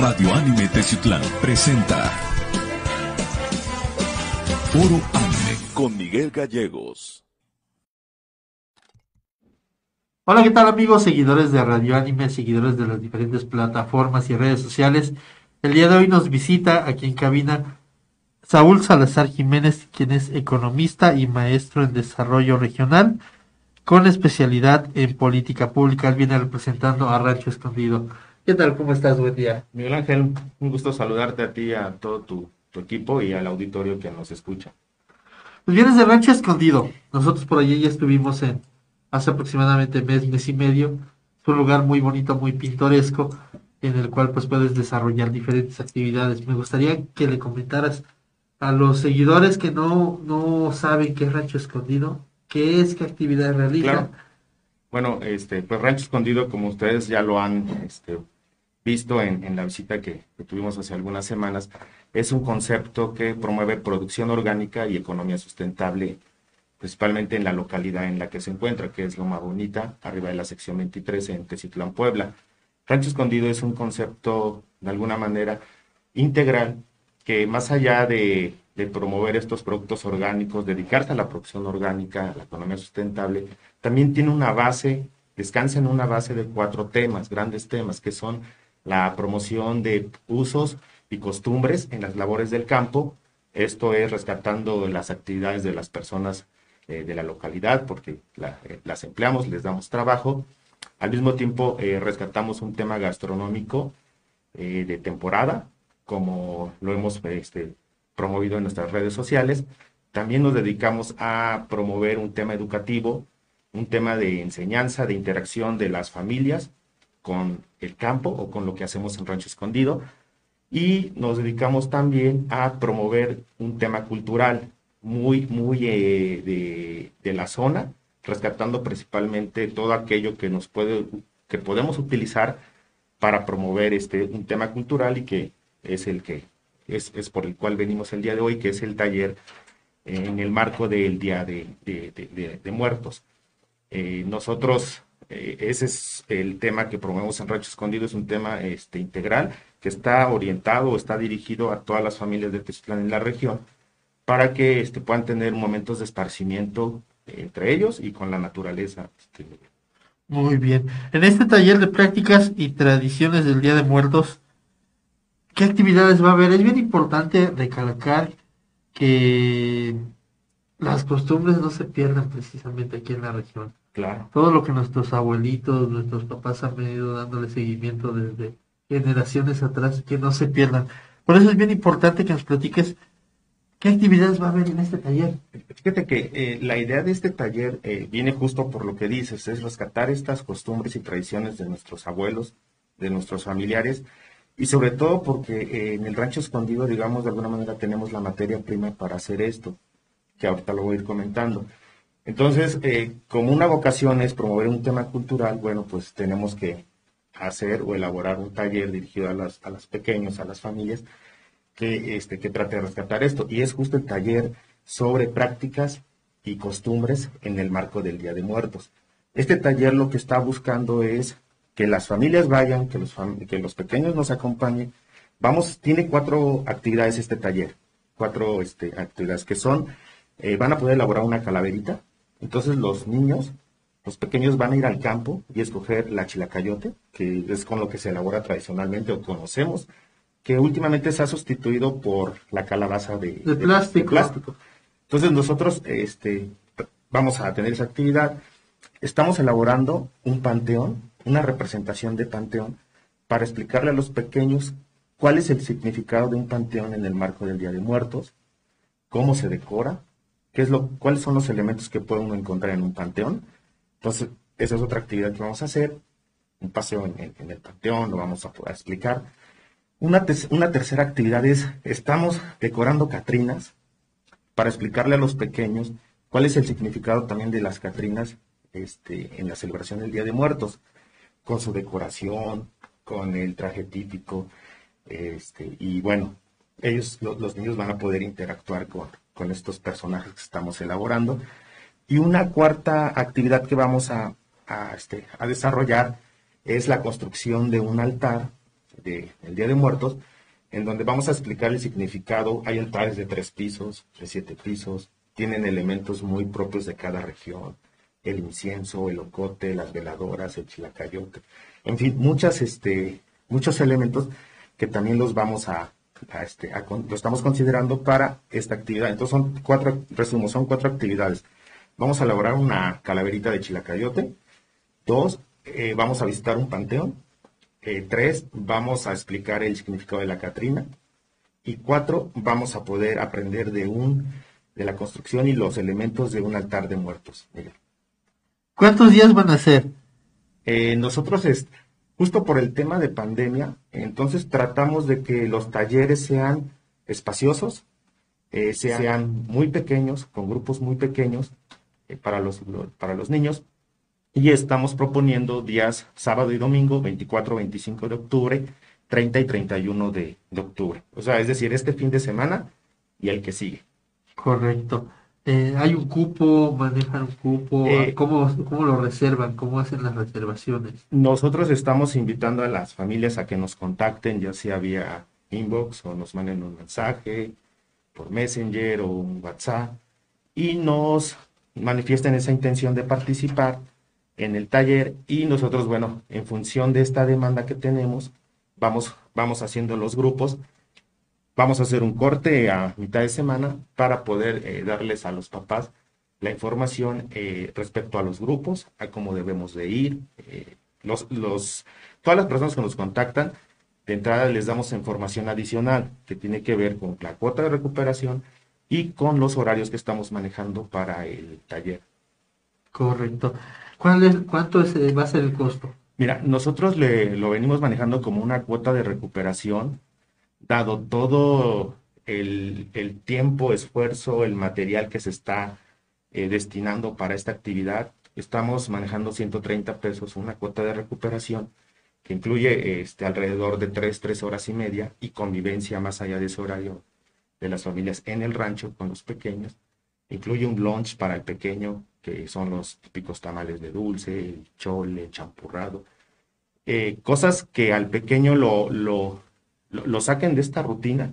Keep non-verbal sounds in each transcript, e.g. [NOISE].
Radio Anime Teciutlán presenta Foro Anime con Miguel Gallegos. Hola, ¿qué tal amigos, seguidores de Radio Anime, seguidores de las diferentes plataformas y redes sociales? El día de hoy nos visita aquí en cabina Saúl Salazar Jiménez, quien es economista y maestro en desarrollo regional, con especialidad en política pública. Él viene representando a Rancho Escondido. ¿Qué tal? ¿Cómo estás? Buen día. Miguel Ángel, un gusto saludarte a ti, a todo tu, tu equipo y al auditorio que nos escucha. Pues vienes de Rancho Escondido. Nosotros por allí ya estuvimos en hace aproximadamente mes, mes y medio. Es un lugar muy bonito, muy pintoresco, en el cual pues puedes desarrollar diferentes actividades. Me gustaría que le comentaras a los seguidores que no, no saben qué es Rancho Escondido, qué es, qué actividad realiza. Claro. Bueno, este, pues Rancho Escondido, como ustedes ya lo han este, visto en, en la visita que, que, tuvimos hace algunas semanas, es un concepto que promueve producción orgánica y economía sustentable, principalmente en la localidad en la que se encuentra, que es Loma Bonita, arriba de la sección 23 en Tecitlán, Puebla. Rancho Escondido es un concepto, de alguna manera, integral, que más allá de, de promover estos productos orgánicos, dedicarse a la producción orgánica, a la economía sustentable, también tiene una base, descansa en una base de cuatro temas, grandes temas, que son la promoción de usos y costumbres en las labores del campo, esto es rescatando las actividades de las personas eh, de la localidad, porque eh, las empleamos, les damos trabajo, al mismo tiempo eh, rescatamos un tema gastronómico de temporada, como lo hemos este, promovido en nuestras redes sociales. También nos dedicamos a promover un tema educativo, un tema de enseñanza, de interacción de las familias con el campo o con lo que hacemos en Rancho Escondido. Y nos dedicamos también a promover un tema cultural muy, muy eh, de, de, la zona, rescatando principalmente todo aquello que nos puede, que podemos utilizar para promover este, un tema cultural y que es el que es, es, por el cual venimos el día de hoy, que es el taller en el marco del Día de, de, de, Muertos. Eh, nosotros, eh, ese es el tema que promovemos en Rancho Escondido, es un tema este, integral que está orientado o está dirigido a todas las familias de Tezclán en la región para que este, puedan tener momentos de esparcimiento eh, entre ellos y con la naturaleza. Este, Muy bien. En este taller de prácticas y tradiciones del Día de Muertos, ¿Qué actividades va a haber? Es bien importante recalcar que las costumbres no se pierdan precisamente aquí en la región. Claro. Todo lo que nuestros abuelitos, nuestros papás han venido dándole seguimiento desde generaciones atrás, que no se pierdan. Por eso es bien importante que nos platiques qué actividades va a haber en este taller. Fíjate que eh, la idea de este taller eh, viene justo por lo que dices, es rescatar estas costumbres y tradiciones de nuestros abuelos, de nuestros familiares, y sobre todo porque eh, en el rancho escondido, digamos, de alguna manera tenemos la materia prima para hacer esto, que ahorita lo voy a ir comentando. Entonces, eh, como una vocación es promover un tema cultural, bueno, pues tenemos que hacer o elaborar un taller dirigido a las, a las pequeños, a las familias, que, este, que trate de rescatar esto. Y es justo el taller sobre prácticas y costumbres en el marco del Día de Muertos. Este taller lo que está buscando es que las familias vayan, que los, que los pequeños nos acompañen. Vamos, tiene cuatro actividades este taller, cuatro este, actividades que son, eh, van a poder elaborar una calaverita, entonces los niños, los pequeños van a ir al campo y escoger la chilacayote, que es con lo que se elabora tradicionalmente o conocemos, que últimamente se ha sustituido por la calabaza de, de, plástico. de plástico. Entonces nosotros este, vamos a tener esa actividad. Estamos elaborando un panteón una representación de panteón para explicarle a los pequeños cuál es el significado de un panteón en el marco del Día de Muertos, cómo se decora, qué es lo, cuáles son los elementos que puede uno encontrar en un panteón. Entonces, esa es otra actividad que vamos a hacer, un paseo en, el panteón, lo vamos a explicar. Una, te una tercera actividad es, estamos decorando Catrinas para explicarle a los pequeños cuál es el significado también de las Catrinas este, en la celebración del Día de Muertos con su decoración, con el traje típico, este, y bueno, ellos, los, los niños van a poder interactuar con, con, estos personajes que estamos elaborando. Y una cuarta actividad que vamos a, a, este, a desarrollar es la construcción de un altar del Día de Muertos, en donde vamos a explicar el significado. Hay altares de tres pisos, de siete pisos, tienen elementos muy propios de cada región, el incienso, el ocote, las veladoras, el chilacayote, en fin, muchas, este, muchos elementos que también los vamos a, este, lo estamos considerando para esta actividad. Entonces son cuatro, resumo, son cuatro actividades. Vamos a elaborar una calaverita de chilacayote. Dos, eh, vamos a visitar un panteón. Eh, tres, vamos a explicar el significado de la Catrina. Y cuatro, vamos a poder aprender de un de la construcción y los elementos de un altar de muertos. ¿Cuántos días van a ser? Eh, nosotros, es, justo por el tema de pandemia, entonces tratamos de que los talleres sean espaciosos, eh, sean muy pequeños, con grupos muy pequeños eh, para, los, para los niños. Y estamos proponiendo días sábado y domingo, 24, 25 de octubre, 30 y 31 de, de octubre. O sea, es decir, este fin de semana y el que sigue. Correcto. Eh, ¿Hay un cupo? ¿Manejan un cupo? Eh, ¿Cómo, lo reservan? ¿Cómo hacen las reservaciones? Nosotros estamos invitando a las familias a que nos contacten, ya sea vía inbox o nos manden un mensaje por Messenger o un WhatsApp y nos manifiesten esa intención de participar en el taller y nosotros, bueno, en función de esta demanda que tenemos, vamos, vamos haciendo los grupos Vamos a hacer un corte a mitad de semana para poder eh, darles a los papás la información eh, respecto a los grupos, a cómo debemos de ir. Eh, los, los, todas las personas que nos contactan, de entrada les damos información adicional que tiene que ver con la cuota de recuperación y con los horarios que estamos manejando para el taller. Correcto. ¿Cuál es, ¿Cuánto va a ser el costo? Mira, nosotros le, lo venimos manejando como una cuota de recuperación dado todo el, tiempo, esfuerzo, el material que se está eh, destinando para esta actividad, estamos manejando 130 pesos, una cuota de recuperación que incluye este, alrededor de 3, 3 horas y media y convivencia más allá de ese horario de las familias en el rancho con los pequeños. Incluye un lunch para el pequeño, que son los típicos tamales de dulce, el chole, champurrado. Eh, cosas que al pequeño lo, lo, saquen de esta rutina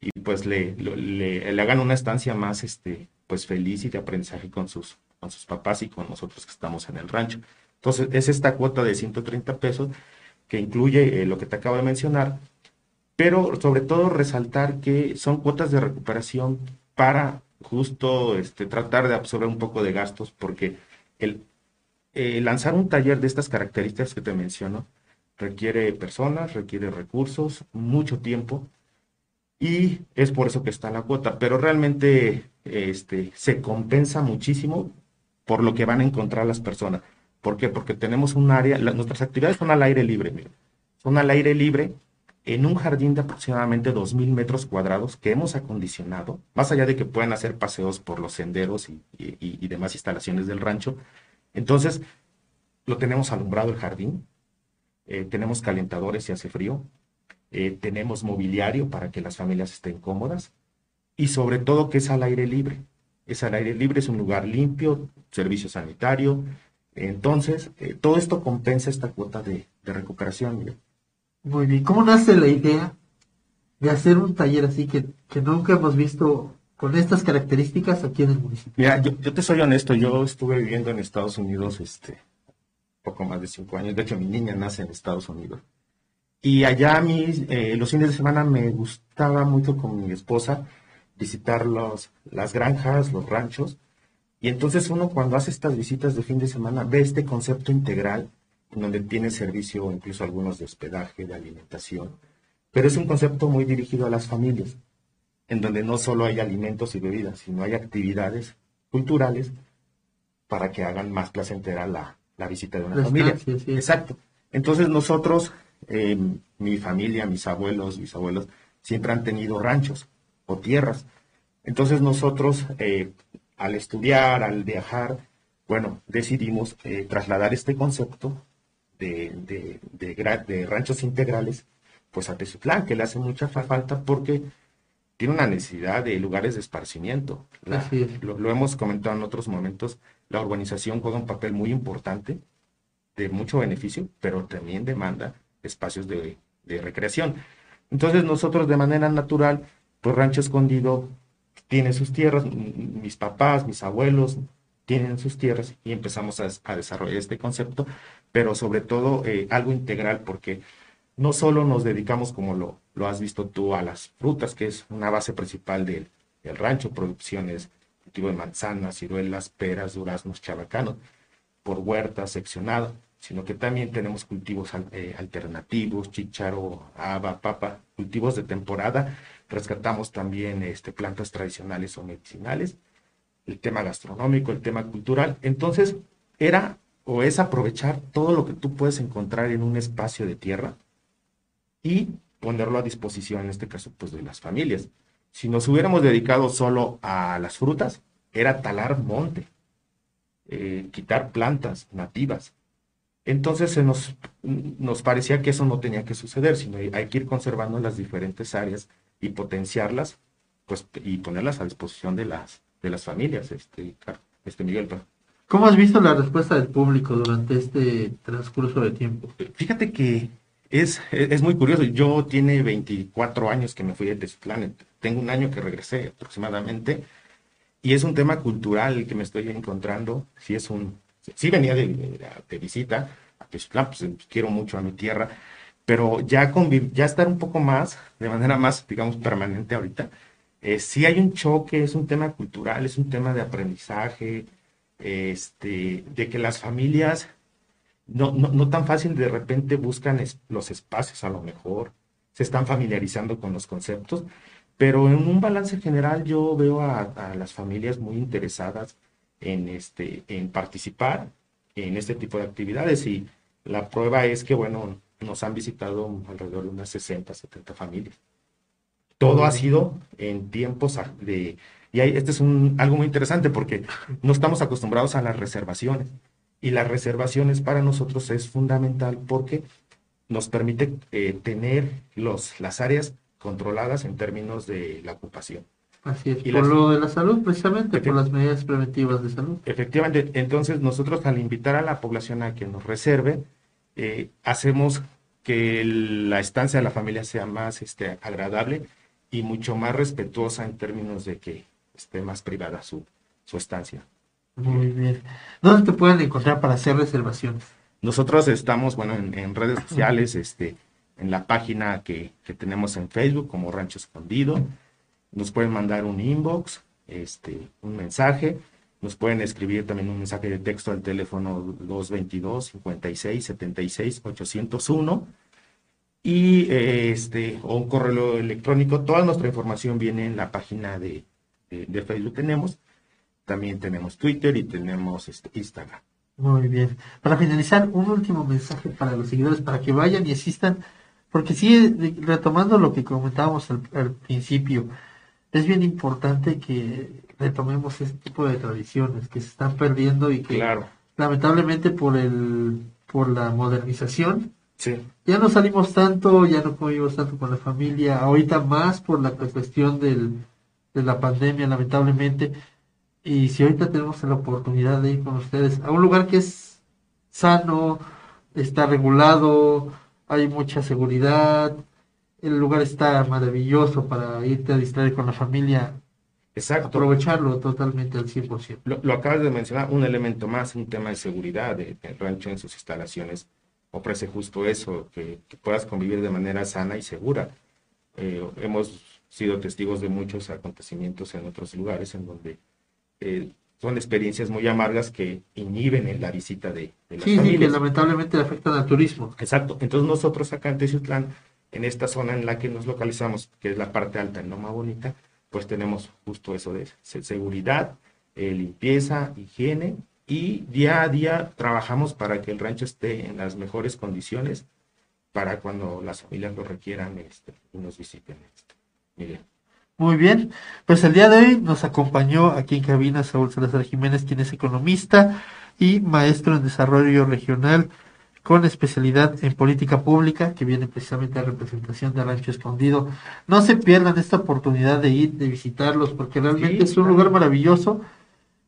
y pues le, le, hagan una estancia más este, pues feliz y de aprendizaje con sus, con sus papás y con nosotros que estamos en el rancho. Entonces, es esta cuota de 130 pesos que incluye eh, lo que te acabo de mencionar, pero sobre todo resaltar que son cuotas de recuperación para justo este, tratar de absorber un poco de gastos, porque el eh, lanzar un taller de estas características que te menciono, requiere personas, requiere recursos, mucho tiempo y es por eso que está la cuota, pero realmente este, se compensa muchísimo por lo que van a encontrar las personas. ¿Por qué? Porque tenemos un área, nuestras actividades son al aire libre, son al aire libre en un jardín de aproximadamente 2.000 metros cuadrados que hemos acondicionado, más allá de que puedan hacer paseos por los senderos y demás instalaciones del rancho. Entonces, lo tenemos alumbrado el jardín, eh, tenemos calentadores si hace frío, eh, tenemos mobiliario para que las familias estén cómodas y sobre todo que es al aire libre. Es al aire libre, es un lugar limpio, servicio sanitario. Entonces, eh, todo esto compensa esta cuota de, recuperación. Muy bien, ¿cómo nace la idea de hacer un taller así que, que nunca hemos visto con estas características aquí en el municipio? Mira, yo, yo, te soy honesto, yo estuve viviendo en Estados Unidos este, poco más de cinco años. De hecho, mi niña nace en Estados Unidos. Y allá a eh, los fines de semana me gustaba mucho con mi esposa visitar los, las granjas, los ranchos. Y entonces uno cuando hace estas visitas de fin de semana ve este concepto integral, en donde tiene servicio incluso algunos de hospedaje, de alimentación. Pero es un concepto muy dirigido a las familias, en donde no solo hay alimentos y bebidas, sino hay actividades culturales para que hagan más placentera la, la visita de una familia. Exacto. Entonces nosotros, eh, mi familia, mis abuelos, mis abuelos, siempre han tenido ranchos o tierras. Entonces nosotros, eh, al estudiar, al viajar, bueno, decidimos eh, trasladar este concepto de, de, ranchos integrales, pues a Tezutlán, que le hace mucha falta porque tiene una necesidad de lugares de esparcimiento. lo, hemos comentado en otros momentos, la urbanización juega un papel muy importante, de mucho beneficio, pero también demanda espacios de, recreación. Entonces nosotros de manera natural, pues Rancho Escondido tiene sus tierras, mis papás, mis abuelos tienen sus tierras y empezamos a, desarrollar este concepto, pero sobre todo eh, algo integral porque no solo nos dedicamos, como lo, lo, has visto tú, a las frutas, que es una base principal del, del rancho, producciones, cultivo de manzanas, ciruelas, peras, duraznos, chabacanos, por huertas seccionado, sino que también tenemos cultivos eh, alternativos, chicharo, haba, papa, cultivos de temporada, rescatamos también este, plantas tradicionales o medicinales, el tema gastronómico, el tema cultural. Entonces, era o es aprovechar todo lo que tú puedes encontrar en un espacio de tierra y ponerlo a disposición, en este caso, pues de las familias. Si nos hubiéramos dedicado solo a las frutas, era talar monte, eh, quitar plantas nativas. Entonces se nos, nos parecía que eso no tenía que suceder, sino hay que ir conservando las diferentes áreas y potenciarlas pues, y ponerlas a disposición de las, de las familias, este, este Miguel. ¿Cómo has visto la respuesta del público durante este transcurso de tiempo? Fíjate que es, es muy curioso. Yo tiene 24 años que me fui de Tezutlán. Tengo un año que regresé aproximadamente. Y es un tema cultural que me estoy encontrando. Sí, es un, sí venía de, de, visita a Tezutlán, pues quiero mucho a mi tierra. Pero ya, ya estar un poco más, de manera más, digamos, permanente ahorita, eh, sí hay un choque, es un tema cultural, es un tema de aprendizaje, este, de que las familias no, no, no tan fácil de repente buscan los espacios a lo mejor, se están familiarizando con los conceptos, pero en un balance general yo veo a, las familias muy interesadas en, este, en participar en este tipo de actividades y la prueba es que, bueno, nos han visitado alrededor de unas 60, 70 familias. Todo ha sido en tiempos de... Y este es un, algo muy interesante porque no estamos acostumbrados a las reservaciones. Y las reservaciones para nosotros es fundamental porque nos permite eh, tener los, las áreas controladas en términos de la ocupación. Así es, por lo de la salud, precisamente, por las medidas preventivas de salud. Efectivamente, entonces nosotros al invitar a la población a que nos reserve, eh, hacemos que la estancia de la familia sea más este, agradable y mucho más respetuosa en términos de que esté más privada su, su estancia. Muy bien. ¿Dónde te pueden encontrar para hacer reservaciones? Nosotros estamos, bueno, en, redes sociales, este, en la página que, que, tenemos en Facebook como Rancho Escondido. Nos pueden mandar un inbox, este, un mensaje. Nos pueden escribir también un mensaje de texto al teléfono 222 56 76 801 y este o un correo electrónico. Toda nuestra información viene en la página de, de, de Facebook tenemos también tenemos Twitter y tenemos este, Instagram. Muy bien. Para finalizar, un último mensaje para los seguidores, para que vayan y asistan, porque sí, retomando lo que comentábamos al, principio, es bien importante que retomemos este tipo de tradiciones que se están perdiendo y que lamentablemente por el por la modernización ya no salimos tanto, ya no convivimos tanto con la familia, ahorita más por la cuestión del, de la pandemia, lamentablemente, y si ahorita tenemos la oportunidad de ir con ustedes a un lugar que es sano, está regulado, hay mucha seguridad, el lugar está maravilloso para irte a distraer con la familia. Exacto. Aprovecharlo totalmente al 100%. Lo, lo acabas de mencionar, un elemento más, un tema de seguridad. El rancho en sus instalaciones ofrece justo eso, que, puedas convivir de manera sana y segura. Eh, hemos sido testigos de muchos acontecimientos en otros lugares en donde eh, son experiencias muy amargas que inhiben en la visita de, de sí, Sí, que lamentablemente afectan al turismo. Exacto. Entonces nosotros acá en Teciutlán, en esta zona en la que nos localizamos, que es la parte alta en Loma Bonita, pues tenemos justo eso de seguridad, eh, limpieza, higiene y día a día trabajamos para que el rancho esté en las mejores condiciones para cuando las familias lo requieran este, y nos visiten. Este. Miren. Muy bien, pues el día de hoy nos acompañó aquí en cabina Saúl Salazar Jiménez, quien es economista y maestro en desarrollo regional con especialidad en política pública, que viene precisamente a representación de Rancho Escondido. No se pierdan esta oportunidad de ir, de visitarlos, porque realmente es un lugar maravilloso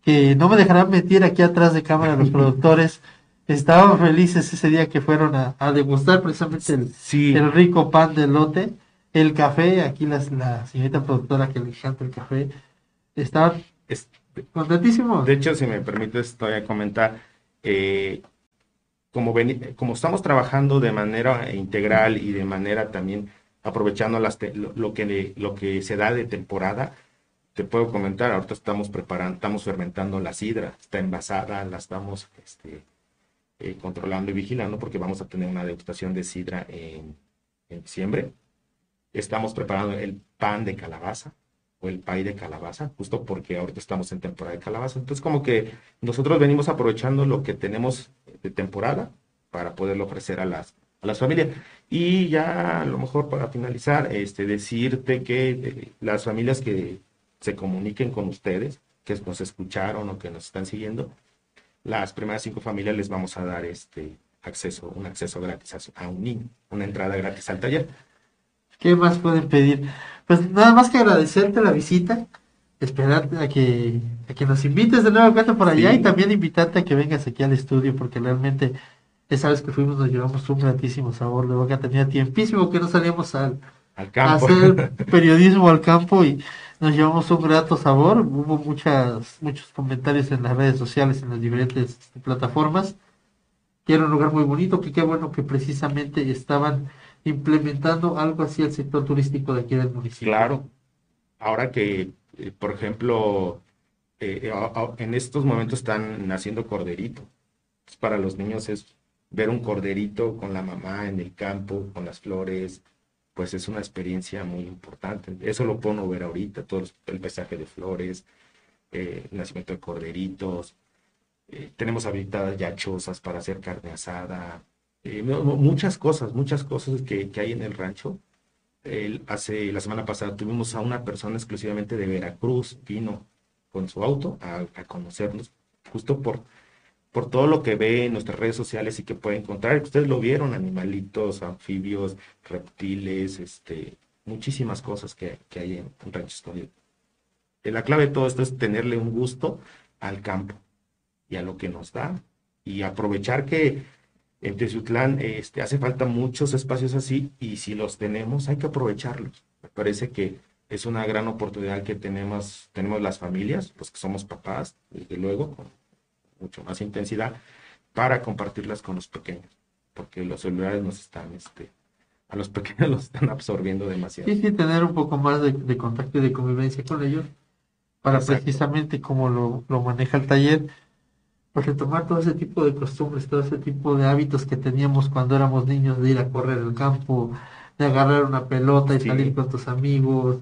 que no me dejarán meter aquí atrás de cámara los [LAUGHS] productores. estaban felices ese día que fueron a, a degustar precisamente el, Sí, el rico pan de lote, el café, aquí la señorita productora que le encanta el café, estaban es- contentísimos. de hecho, si me permites, todavía comentar, eh, como, veni- como estamos trabajando de manera integral y de manera también aprovechando las te- lo, lo que, lo que se da de temporada, te puedo comentar, ahorita estamos preparando, estamos fermentando la sidra, está envasada, la estamos este, eh, controlando y vigilando porque vamos a tener una degustación de sidra en, en diciembre. Estamos preparando el pan de calabaza o el pay de calabaza, justo porque ahorita estamos en temporada de calabaza. Entonces, como que nosotros venimos aprovechando lo que tenemos de temporada para poderlo ofrecer a las, a las familias. Y ya a lo mejor para finalizar, este, decirte que eh, las familias que se comuniquen con ustedes, que nos escucharon o que nos están siguiendo, las primeras cinco familias les vamos a dar este acceso, un acceso gratis a, a un niño, una entrada gratis al taller. ¿Qué más pueden pedir? Pues nada más que agradecerte la visita, esperarte a que, a que nos invites de nuevo cuenta por allá Sí. y también invitarte a que vengas aquí al estudio porque realmente esa vez que fuimos nos llevamos un gratísimo sabor de boca, tenía tiempísimo que no salíamos al, Al a campo. hacer [LAUGHS] periodismo al campo y nos llevamos un grato sabor, hubo muchas, muchos comentarios en las redes sociales, en las diferentes este, plataformas, que era un lugar muy bonito, que qué bueno que precisamente estaban implementando algo así al sector turístico de aquí del municipio. Claro. Ahora que, eh, por ejemplo, eh, a- en estos momentos están naciendo corderito. Entonces, para los niños es ver un corderito con la mamá en el campo, con las flores, pues es una experiencia muy importante. Eso lo puedo ver ahorita, todo el paisaje de flores, eh, el nacimiento de corderitos. eh, tenemos habilitadas ya chozas para hacer carne asada. Eh, mu- mu- muchas cosas, muchas cosas que, que hay en el rancho. Hace la semana pasada tuvimos a una persona exclusivamente de Veracruz, vino con su auto a, a conocernos, justo por, por todo lo que ve en nuestras redes sociales y que puede encontrar. Ustedes lo vieron, animalitos, anfibios, reptiles, este, muchísimas cosas que, que hay en, en Rancho Escondido. Eh, La clave de todo esto es tenerle un gusto al campo y a lo que nos da y aprovechar que en Teciutlán este, hace falta muchos espacios así y si los tenemos hay que aprovecharlos. Me parece que es una gran oportunidad que tenemos, tenemos las familias, los que somos papás, desde luego, con mucho más intensidad, para compartirlas con los pequeños, porque los celulares nos están, este, a los [LAUGHS] pequeños los están absorbiendo demasiado. Sí, sí, tener un poco más de, de contacto y de convivencia con ellos, para Exacto. precisamente como lo, lo maneja el taller, pues retomar todo ese tipo de costumbres, todo ese tipo de hábitos que teníamos cuando éramos niños, de ir a correr al campo, de agarrar una pelota y Sí. salir con tus amigos,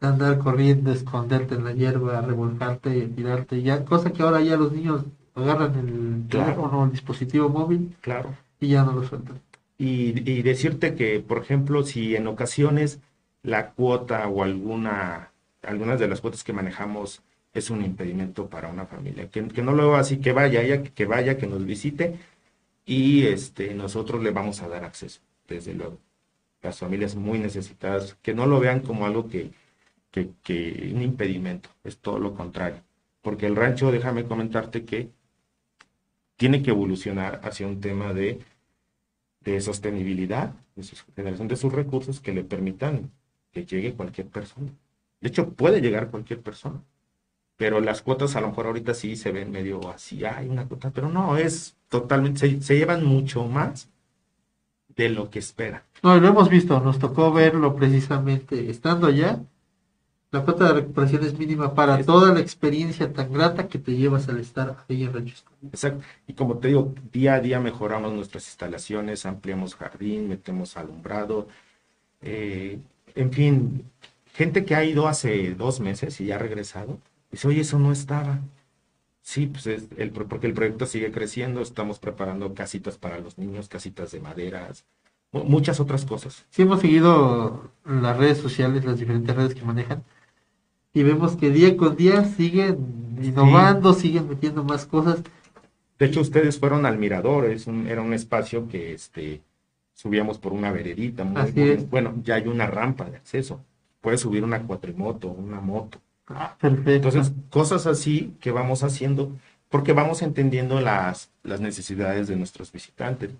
de andar corriendo, esconderte en la hierba, revolcarte, tirarte, ya, cosa que ahora ya los niños agarran el Claro. teléfono, el dispositivo móvil Claro. y ya no lo sueltan. Y, y decirte que, por ejemplo, si en ocasiones la cuota o alguna, algunas de las cuotas que manejamos es un impedimento para una familia, que, que no lo así, que vaya, que vaya, que nos visite y este, nosotros le vamos a dar acceso, desde luego. Las familias muy necesitadas, que no lo vean como algo que, que, un impedimento, es todo lo contrario. Porque el rancho, déjame comentarte que tiene que evolucionar hacia un tema de de sostenibilidad, de generación de sus recursos que le permitan que llegue cualquier persona. De hecho, puede llegar cualquier persona, pero las cuotas a lo mejor ahorita sí se ven medio así, hay una cuota, pero no, es totalmente, se, se llevan mucho más de lo que espera. No, lo hemos visto, nos tocó verlo precisamente estando allá. La cuota de recuperación es mínima para Es- toda la experiencia tan grata que te llevas al estar ahí en Rancho. Exacto. Y como te digo, día a día mejoramos nuestras instalaciones, ampliamos jardín, metemos alumbrado, eh, en fin, gente que ha ido hace dos meses y ya ha regresado, dice, oye, eso no estaba. Sí, pues es el, porque el proyecto sigue creciendo, estamos preparando casitas para los niños, casitas de maderas, mu- muchas otras cosas. Sí hemos seguido las redes sociales, las diferentes redes que manejan, y vemos que día con día siguen innovando, siguen metiendo más cosas. De hecho, ustedes fueron al mirador, es un, era un espacio que este, subíamos por una veredita. Muy, Así muy- es. Bueno, ya hay una rampa de acceso. Puedes subir una cuatrimoto, una moto. Perfecto. Entonces, cosas así que vamos haciendo porque vamos entendiendo las, las necesidades de nuestros visitantes.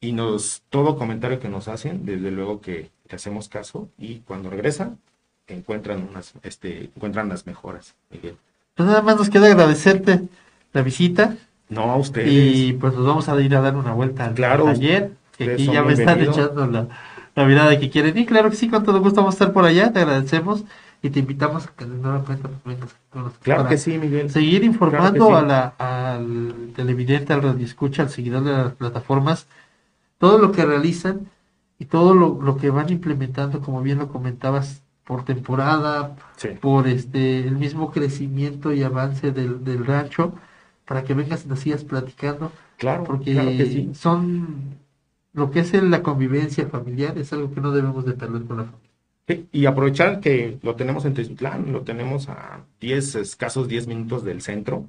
Y nos, todo comentario que nos hacen, desde luego que, que hacemos caso y cuando regresan, encuentran, unas, este, encuentran las mejoras, Miguel. Pues nada más nos queda agradecerte la visita No a ustedes. y pues nos vamos a ir a dar una vuelta al Claro, taller, que aquí ya me están echando la, la mirada que quieren. Y claro que sí, con todo gusto vamos a estar por allá, te agradecemos y te invitamos a que de nueva cuenta vengas con nosotros Claro para que sí, Miguel. seguir informando Claro que a la, al televidente, al radioescucha, al seguidor de las plataformas, todo lo que realizan y todo lo, lo que van implementando, como bien lo comentabas, por temporada, Sí. por este el mismo crecimiento y avance del, del rancho, para que vengas y nos sigas platicando, Claro, porque claro que sí. son lo que es la convivencia familiar, es algo que no debemos de perder con la familia. Sí, Y aprovechar que lo tenemos en Tezutlán, lo tenemos a 10, escasos 10 minutos del centro,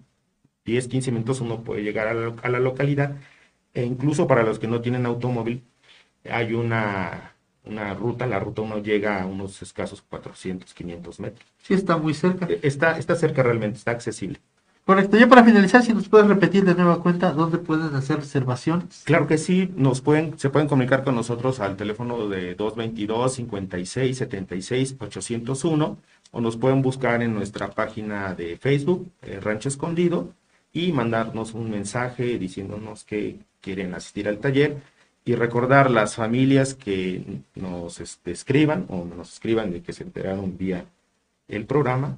10, 15 minutos uno puede llegar a la, a la localidad, e incluso para los que no tienen automóvil, hay una, una ruta, la ruta 1 llega a unos escasos 400, 500 metros. Sí está muy cerca. E- Está, está cerca realmente, está accesible. Correcto, ya para finalizar, si nos puedes repetir de nueva cuenta dónde pueden hacer reservaciones. Claro que sí, nos pueden, se pueden comunicar con nosotros al teléfono de 222 56 76 801 o nos pueden buscar en nuestra página de Facebook, eh, Rancho Escondido, y mandarnos un mensaje diciéndonos que quieren asistir al taller y recordar las familias que nos este, escriban o nos escriban de que se enteraron vía el programa,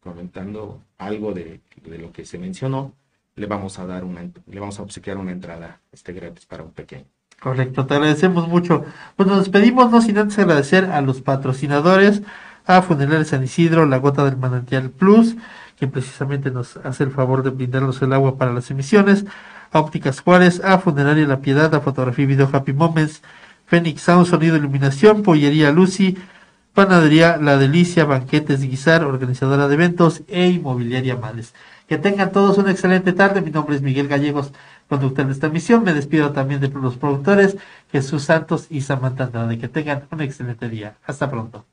comentando algo de, lo que se mencionó, le vamos a dar una, le vamos a obsequiar una entrada este gratis para un pequeño. Correcto, te agradecemos mucho. Pues nos despedimos, no sin antes agradecer a los patrocinadores, a Funeraria San Isidro, La Gota del Manantial Plus, que precisamente nos hace el favor de brindarnos el agua para las emisiones, a Ópticas Juárez, a Funeraria La Piedad, a Fotografía y Video Happy Moments, Fénix Sound, Sonido e Iluminación, Pollería Lucy, Panadería La Delicia, Banquetes Guizar, organizadora de eventos e Inmobiliaria Males. Que tengan todos una excelente tarde. Mi nombre es Miguel Gallegos, conductor de esta emisión. Me despido también de los productores Jesús Santos y Samantha Andrade. Que tengan un excelente día. Hasta pronto.